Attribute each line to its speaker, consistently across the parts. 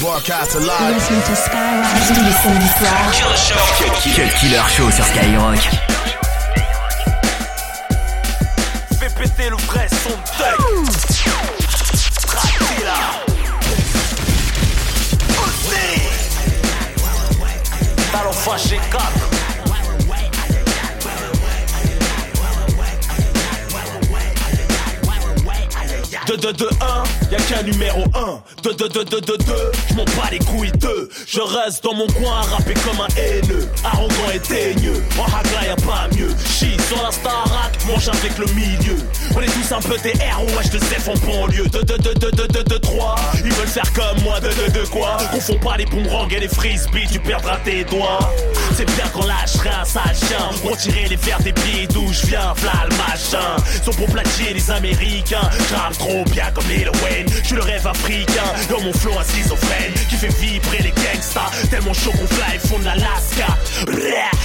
Speaker 1: Broadcast
Speaker 2: to Skyrock tous les samedis soirs.
Speaker 3: Killer Show. Quel killer show sur Skyrock.
Speaker 4: Fais péter le vrai son de. Aussi. Talon fâché 4. Deux, deux, deux, un, y'a qu'un numéro 1 2, 2, 2, 2, 2, 2, je m'en bats les couilles deux. Je reste dans mon coin à rapper comme un haineux. Arrogant et teigneux, en hagla y'a pas mieux. Chie sur la starac, mange avec le milieu un peu des ROH de Zef en banlieue. 2, 2, 2, 2, 2, 2, 2, 3 Ils veulent faire comme moi, 2, 2, 2, quoi? Confonds pas les boomerangs et les frisbees, tu perdras tes doigts. C'est bien qu'on lâcherait un sale chien. Pour tirer les verres des pieds d'où je viens, v'là le machin Sont pour plagier les américains. J'rappe trop bien comme Lil Wayne. Je le rêve africain. Dans mon flow à schizophrène. Qui fait vibrer les gangsters. Tellement chaud qu'on fly fond de l'Alaska.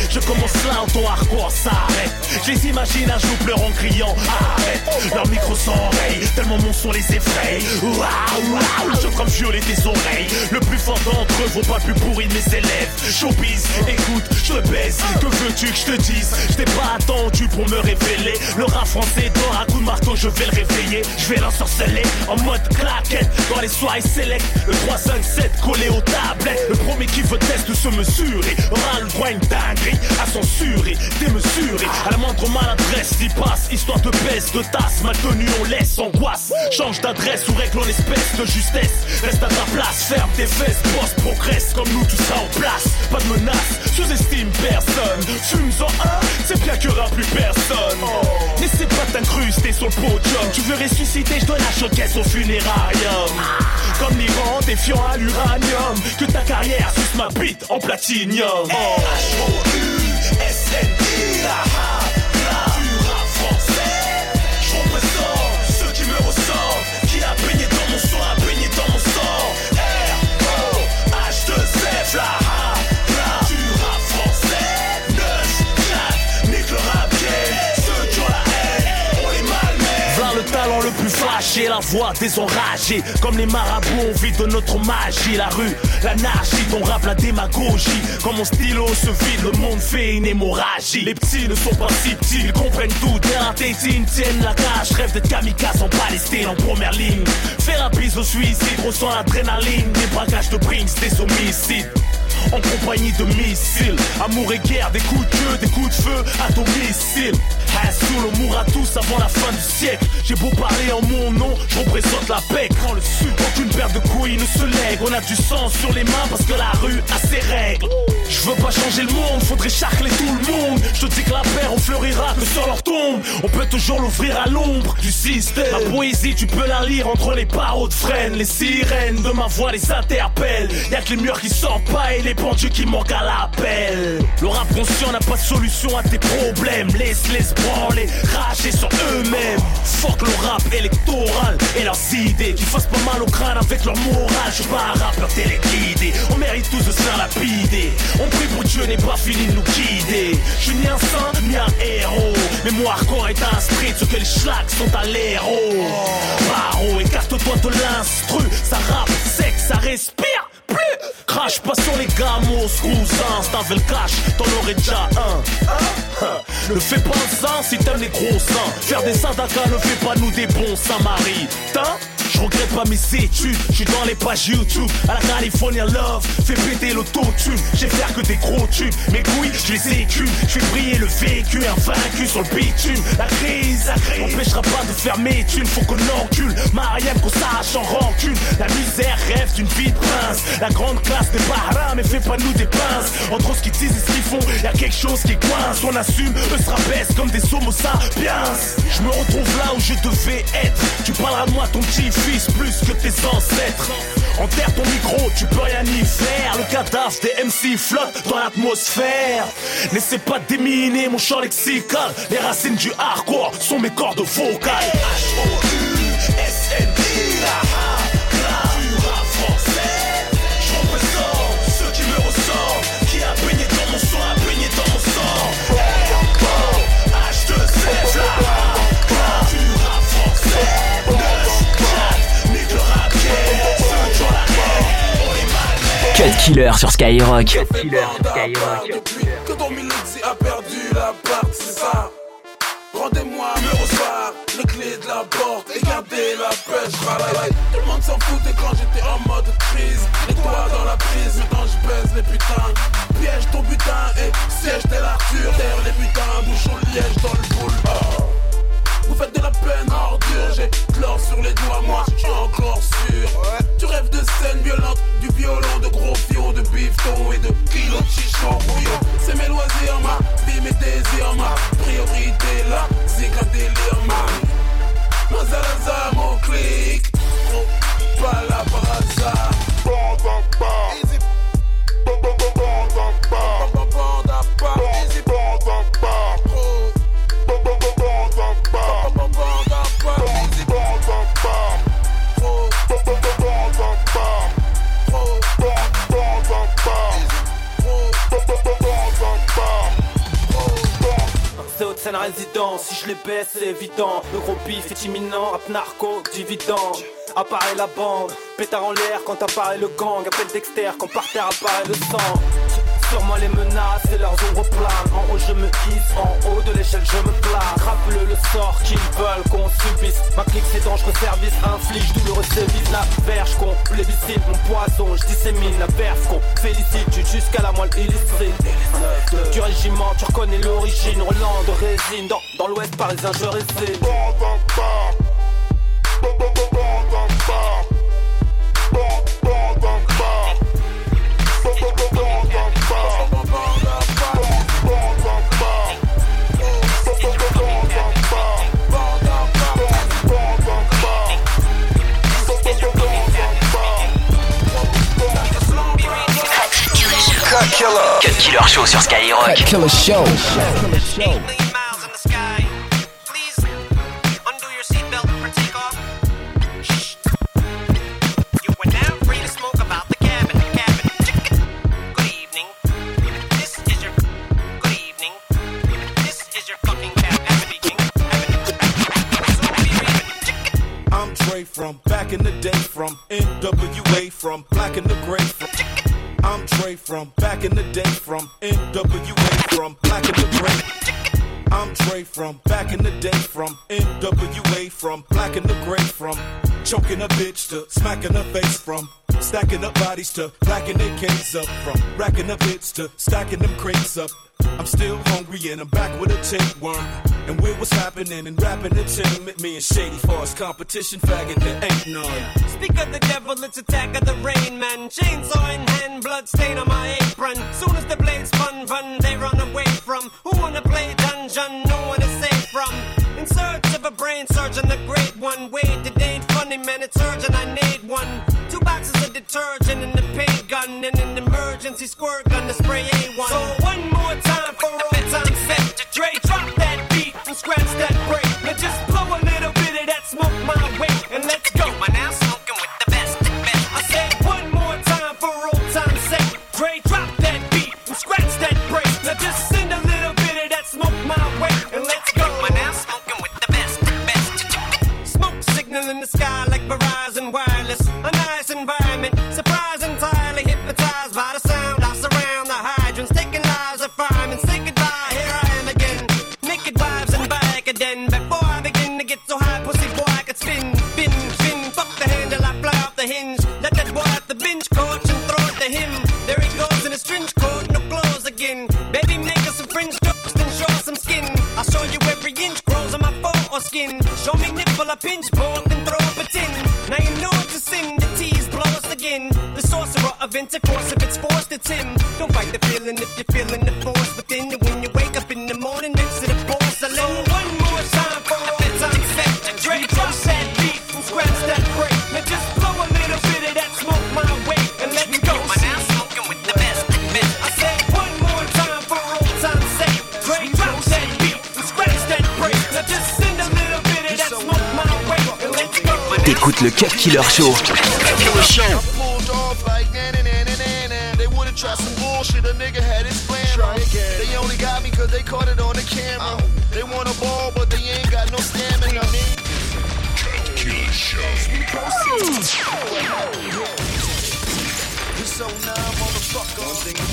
Speaker 4: Je commence là ton hardcore s'arrête Je les imagine un jour pleurant criant Arrête Leur micro s'enraye Tellement mon son les effraie. Waouh waouh Je comme violer tes oreilles. Le plus fort d'entre eux vaut pas plus pourri de mes élèves. Showbiz, écoute, je te baisse. Que veux-tu que je te dise? Je t'ai pas attendu pour me révéler. Le rap français dort à coup de marteau Je vais le réveiller. Je vais l'ensorceler en mode claquette Dans les soirées select Le 357 collé aux tablettes. Le premier qui veut test de se mesurer Aura le droit à une dinguerie À censurer, démesurer. À la moindre maladresse y passe Histoire de baisse, de tasse Mal tenu on laisse angoisse. Change d'adresse ou règle en espèce de justesse. Reste à ta place, ferme tes fesses Boss progresse comme nous tout ça en place. Pas de menace, sous-estime personne. Fume-en un, c'est bien qu'il y aura plus personne. N'essaie pas t'incruster sur le podium. Tu veux ressusciter, je donne la showcase au funérarium. Comme l'Iran, défiant à l'uranium. Que ta carrière suce ma bite en platinium voix désenragée Comme les marabouts, on vit de notre magie. La rue, l'anarchie, ton rap, la démagogie. Quand mon stylo se vide, le monde fait une hémorragie. Les petits ne sont pas si petits, ils comprennent tout. Tétine, tiennent la cage Rêve d'être kamikaze en Palestine, en première ligne. Faire un bise au suicide, ressent l'adrénaline. Des braquages de Brinks, des homicides en compagnie de missiles. Amour et guerre, des coups de queue, des coups de feu à domicile. Hassoul, on mourra tous avant la fin du siècle. J'ai beau parler en mon nom, je représente la paix. Quand le sud, aucune paire de couilles ne se lègue. On a du sang sur les mains parce que la rue a ses règles. Je veux pas changer le monde, faudrait charcler tout le monde. Je te dis que la paix, on fleurira que sur leur tombe. On peut toujours l'ouvrir à l'ombre du système. Ma poésie, tu peux la lire entre les barreaux de freine. Les sirènes de ma voix les interpellent. Y'a que les murs qui sortent pas et les pendus qui manquent à l'appel. Le rap conscient n'a pas de solution à tes problèmes. Laisse-les se branler, rager sur eux-mêmes. Fuck le rap électoral et leurs idées qui fassent pas mal au crâne avec leur morale. Je pas un rappeur téléguidé. On mérite tous de se faire lapider. On prie pour Dieu n'est pas fini de nous guider. Je suis ni un saint ni un héros. Mais moi, hardcore est un street, ce que les schlags sont à l'héros. Paro, écarte-toi de l'instru. Ça rappe sec, ça respire plus. Crache pas sur les gamos, cousins. Si t'avais le cash, t'en aurais déjà un. Ne fais pas sein si t'aimes les gros seins. Faire des sadakas ne fait pas nous des bons samaritains. Regrette pas mes études, je suis dans les pages YouTube. À la California Love, fais péter l'autotune. J'ai faire que des gros tubes, mes couilles je les écume Je fais briller le véhicule, invaincu sur le bitume. La crise, la crise, m'empêchera pas de faire mes thunes. Faut qu'on encule, Mariam qu'on s'arrache en rancune. La misère rêve d'une vie de prince. La grande classe n'est pas mais fais pas nous des pinces. Entre ce qu'ils disent et ce qu'ils font, y'a quelque chose qui coince. On assume, eux se rabaissent comme des homo sapiens Je me retrouve là où je devais être. Tu parleras de moi ton petit fils plus que tes ancêtres. Enterre ton micro, tu peux rien y faire. Le cadavre des MC flotte dans l'atmosphère. N'essaie pas déminer mon champ lexical. Les racines du hardcore sont mes cordes vocales. H-O-U-S-N-I,
Speaker 3: Killer sur Skyrock.
Speaker 5: Cut Killer sur Skyrock. Depuis que ton a perdu la part, c'est ça. Rendez-moi me recevoir les clés de la porte et gardez la pêche. Tout le monde s'en foutait quand j'étais en mode crise. Et toi dans la prise, maintenant je baise les putains. Piège ton butin et siège tel Arthur. Terre les butins, bouchon liège dans le boule. Oh. Vous faites de la peine ordure, j'ai chlore sur les doigts, moi je suis encore sûr. Tu rêves de scènes violentes, du violon, de gros fions, de bifton et de kilos de chichon C'est mes loisirs, ma vie, mes désirs, ma priorité là, c'est qu'un délire, man. Mazalaza, mon clic, pas la par hasard. Easy.
Speaker 1: Si je les baisse c'est évident. Le gros bif est imminent, rap narco, dividende. Apparaît la bande, pétard en l'air quand apparaît le gang. Appelle Dexter quand par terre apparaît le sang sur moi les menaces et leurs ombres planent En haut je me hisse, en haut de l'échelle je me place Rappelle le sort qu'ils veulent qu'on subisse Ma clique c'est dangereux service, inflige douloureux sévice La verge qu'on plébiscite, mon poison Je dissémine la verve qu'on félicite Jusqu'à la moelle illustrée Du régiment tu reconnais l'origine Roland de résine Dans, dans l'ouest parisien je réside
Speaker 3: Killer. Cut Killer Show sur Skyrock. Cut Killer Show.
Speaker 6: I'm Dre from back in the day from NWA from black in the gray from back in the day from NWA from Black in the Gray. I'm Dre from back in the day from NWA from Black in the Gray from choking a bitch to smacking her face from stacking up bodies to racking their cans up from racking up hits to stacking them crates up. I'm still hungry and I'm back with a tapeworm. And with what's happening and rapping entertainment, me and Shady Force competition faggot, there ain't none.
Speaker 7: Speak of the devil, it's attack of the rain man. Chainsaw blood stain on my apron. Soon as the blades spun, run, they run away from. Who wanna play dungeon? No one is safe from. In search of a brain surgeon, the great one. Wait, it ain't funny, man, it's urgent, I need one. Two boxes of detergent and the paint gun, and an emergency squirt environment, surprise
Speaker 8: na na na. They would've tried some bullshit, a nigga had his plan. Try again. They only got me cause they caught it on the camera. They want a ball, but they ain't got no stamina. Cut Killer Show. so now, motherfucker.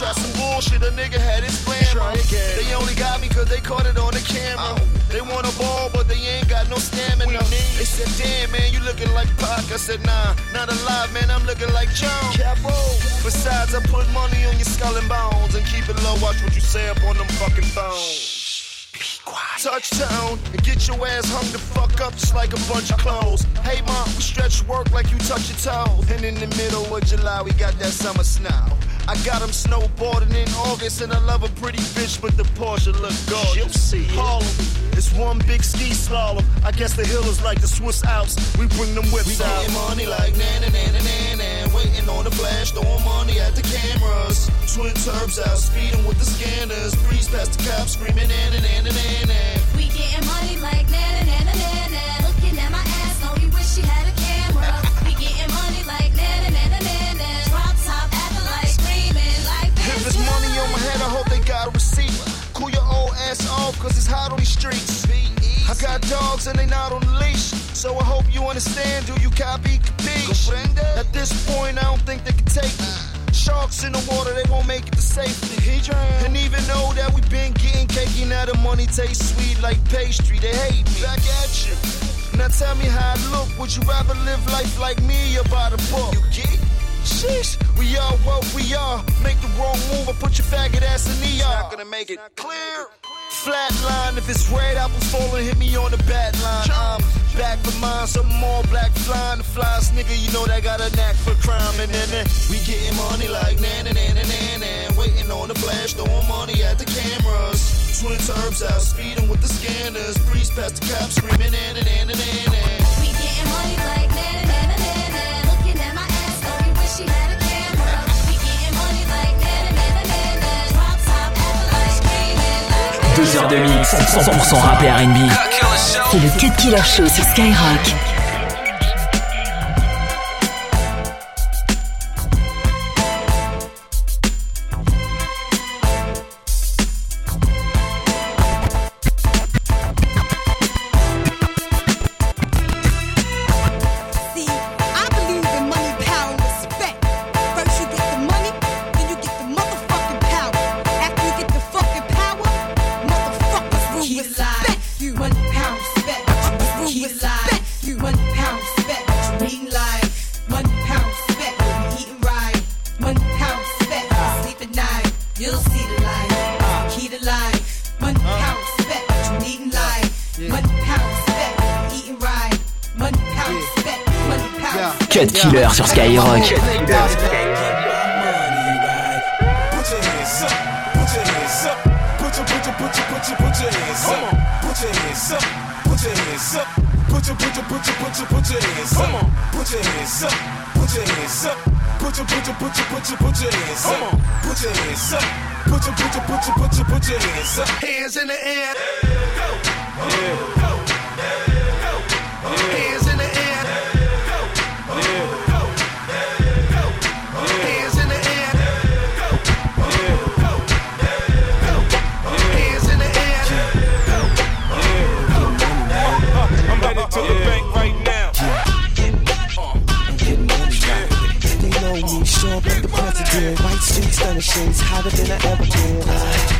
Speaker 8: They some bullshit, a nigga had his plan. They only got me cause they caught it on the camera. They want a ball, but they ain't got no stamina. They said, damn, man, you looking like Pac. I said, nah, not alive, man, I'm looking like John. Besides, I put money on your skull and bones and keep it low. Watch what you say up on them fucking phones. Touchdown and get your ass hung the fuck up just like a bunch of clothes. Hey mom, we stretch work like you touch your toes. And in the middle of July, we got that summer snow. I got him snowboarding in August, and I love a pretty bitch, but the Porsche look gorgeous. You'll see Harlem, it's one big ski slalom. I guess the hill is like the Swiss Alps. We bring them whips we out. We getting money like na na na na na na. Waiting on the flash, throwing money at the cameras. Twin turbs out, speeding with the scanners. Breeze past the cops, screaming na na na na na understand, do you copy, capiche? At this point, I don't think they can take me. Sharks in the water, they won't make it to safety. And even though that we've been getting cakey, now the money tastes sweet like pastry. They hate me. Back at you. Now tell me how I look. Would you rather live life like me or by the book? You get? Sheesh, we are what we are. Make the wrong move, I put your faggot ass in the ER. Not gonna make it clear. Flatline, if it's red apples falling, hit me on the bat line. I'm back for mine, some more black flying. The flyest nigga, you know that got a knack for crime. And then uh, we getting money like na na na na na na. Waiting on the flash, throwing money at the cameras. Twin turbs out, speeding with the scanners. Breeze past the cops, screaming na na na na na na.
Speaker 2: We getting money like na na na na na na. Looking at my ass, know you wish you had a camera. We getting money like na na na na na na. Drop top at the light, screaming like.
Speaker 3: Deux heures de mix, 100% rap et R&B.
Speaker 9: C'est le Cut Killer Show sur Skyrock.
Speaker 3: Sur Skyrock.
Speaker 4: Put your hands put your put your, put your, put your, your, put your. Put your hands up, put your hands up, put your, put your, put your, put your, put your hands hands up, put your hands up, put your, put your, put your, put your, put your hands up. Hands put your, put your, put your, hands
Speaker 10: president. White streets, stunning shades, hotter than I ever been. I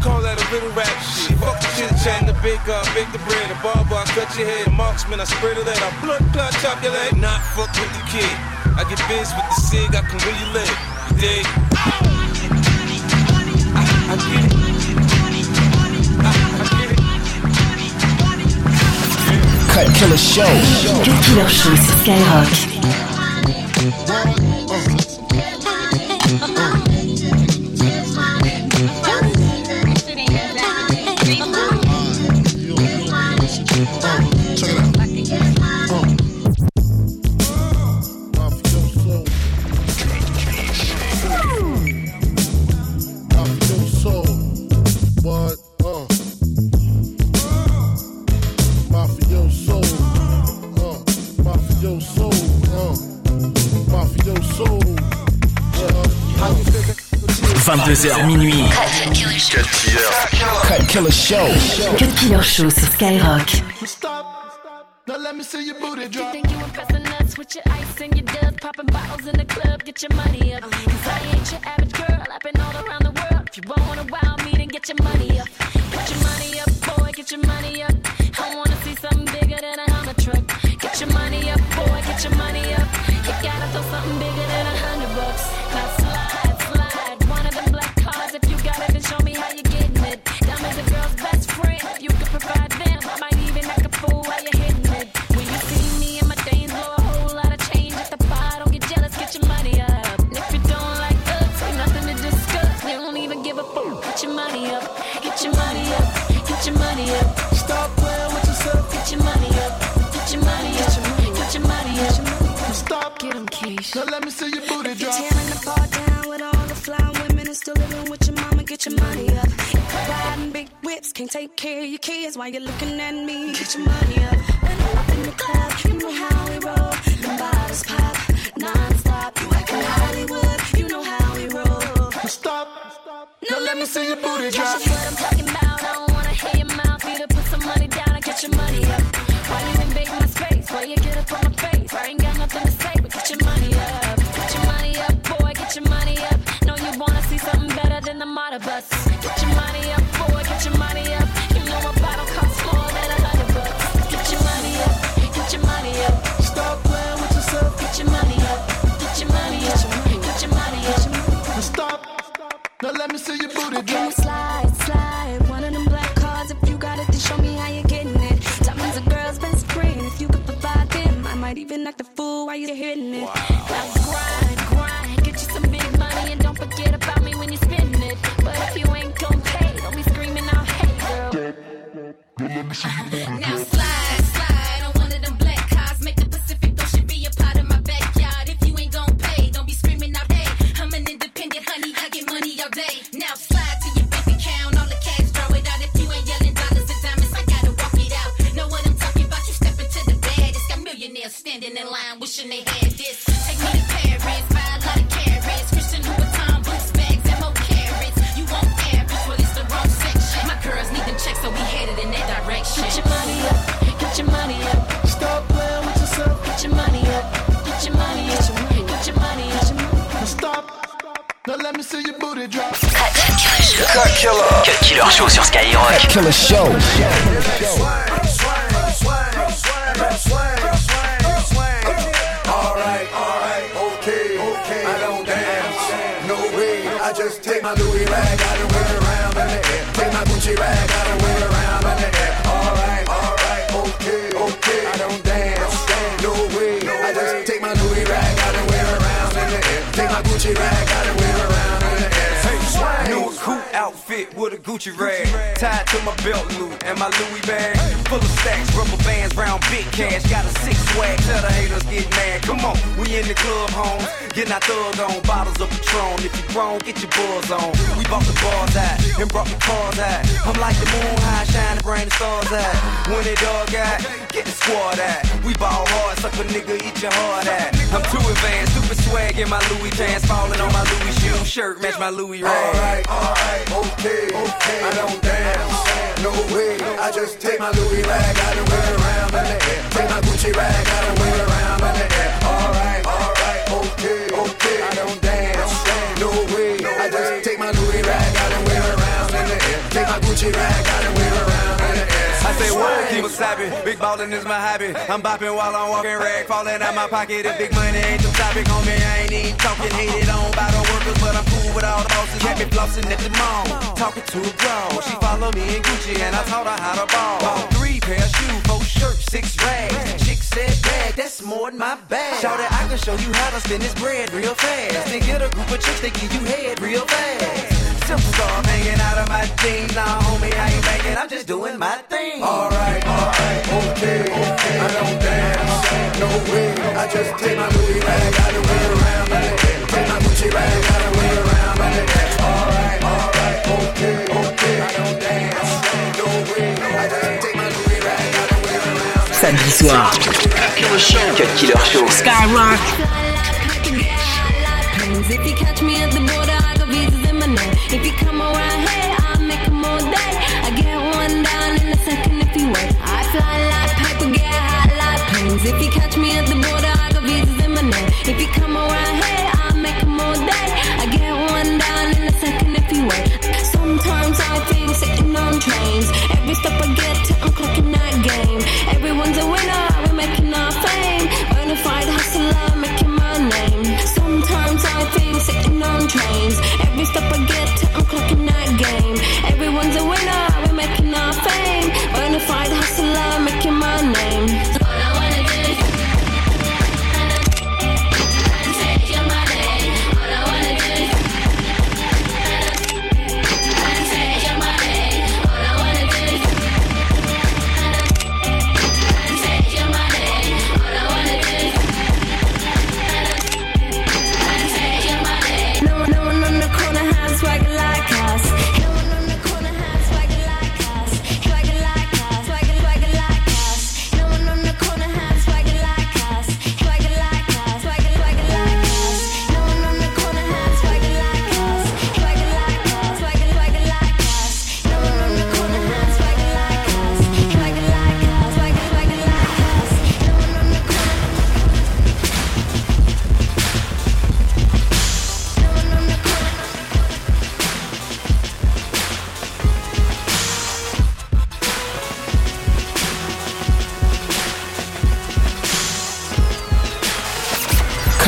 Speaker 11: Call that a little rap shit. Fuck the chit chat. The big up, bake the bread. The barber, I cut your head. Marksman, I spread it out. I blood clot, chop your leg. Not fuck with the kid. I get biz with the cig. I can really live. You dig? I, I get it.
Speaker 3: Cut Killer Show.
Speaker 9: Cut Killer Show sur Skyrock.
Speaker 3: 22h minuit. Cut Killer Show.
Speaker 9: Cut Killer Show sur Skyrock.
Speaker 12: Now let me see your booty drop.
Speaker 13: Think you impressing us with your ice and your dubs, popping bottles in the club, get your money up. Cause I ain't your average girl, I've been all around the world. If you wanna wow me, then get your money up. Get your money up, boy, get your money up. I wanna see something bigger than a Hummer truck. Get your money up, boy, get your money up. Take care of your kids while you're looking at me. Get your money up. I'm up in the club, you know how we roll. Them bottles pop non-stop. You acting Hollywood, you know how we roll.
Speaker 12: Stop. Now let me see your booty drop.
Speaker 13: That's what I'm talking about. I don't wanna hear your mouth. Either put some money down or get your money up. Why you invade my space? Why you get up on my face? I ain't got nothing to say, but get your money up. Get your money up, boy. Get your money up. Know you wanna see something better than the model bus.
Speaker 3: Killer Show.
Speaker 14: Alright, alright, okay, okay. I don't dance, no way. I just take my Louis rag out and wear around in the air. Take my Gucci rag out and wear around in the air. Alright, alright, okay, okay. I don't dance, no way. I just take my Louis out and wear around in the air. Take my Gucci out and
Speaker 15: outfit with a Gucci rag tied to my belt loop and my Louis bag full of stacks, rubber bands, round big cash. Got a six swag, tell the haters get mad. Come on, we in the club, home. Getting our thug on, bottles of Patron. If you grown, get your buzz on. We bought the bars out and brought the cars out. I'm like the moon high, shining, bring the stars out. When it dog out, get the squad out. We ball hard, suck a nigga, eat your heart out. I'm too advanced, stupid swag in my Louis pants, falling on my Louis shoe shirt, match my Louis rag.
Speaker 14: Alright, alright, okay, okay. okay. I don't dance, no way. I just take my Louis rag, I don't wear around in the air. Take my Gucci rag, I don't wear around in the air. Alright, alright, okay, okay. I don't dance, no way. I just take my Louis rag, I don't wear around in the air. Take my Gucci rag, I don't wear around in the air.
Speaker 15: I say word, keep it savvy. Big ballin' is my hobby. I'm bopping while I'm walking, rag falling out my pocket. If big money ain't the topic on me, I ain't even talking. Hated on by the workers, but I'm cool with all the bosses. Had me flossing at the mall, talking to a girl. She follow me in Gucci, and I taught her how to ball. Bought three pair of shoes, four shirts, six rags. Chick said, bag, that's more than my bag. Shout it, I can show you how to spend this bread real fast. Then get a group of chicks, they give you head real fast. Simple star hanging out of my jeans. Nah, homie, I ain't banking, I'm just doing my thing.
Speaker 14: Alright, alright, okay, okay. I don't dance, no way. I just take my Louis rag, I don't wear around in the. Take my Gucci rag, I don't wear around in the. Alright, alright, okay, okay. I don't dance, no way. I just take my Louis rag, I don't wear around.
Speaker 3: Samedi soir. Cut Killer Show.
Speaker 9: Skyrock.
Speaker 2: If you catch me at the border, Name. If you come around here, I'll make 'em all day. I get one down in a second if you wait. I fly like paper, get hot like planes. If you catch me at the border,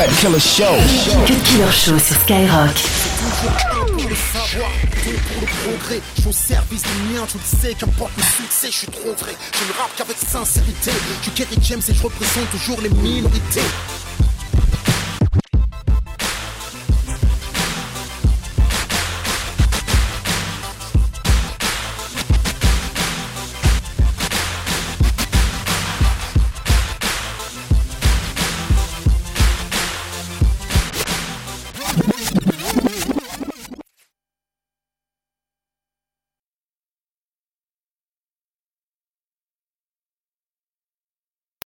Speaker 3: Cut Killer Show.
Speaker 9: Cut Killer Show sur Skyrock.
Speaker 16: pour le savoir, tout pour le progrès. Je suis au service des miens, tu le sais, qu'importe le succès, je suis trop vrai. Je ne rappe qu'avec sincérité. Je suis Kerry James et je représente toujours les minorités.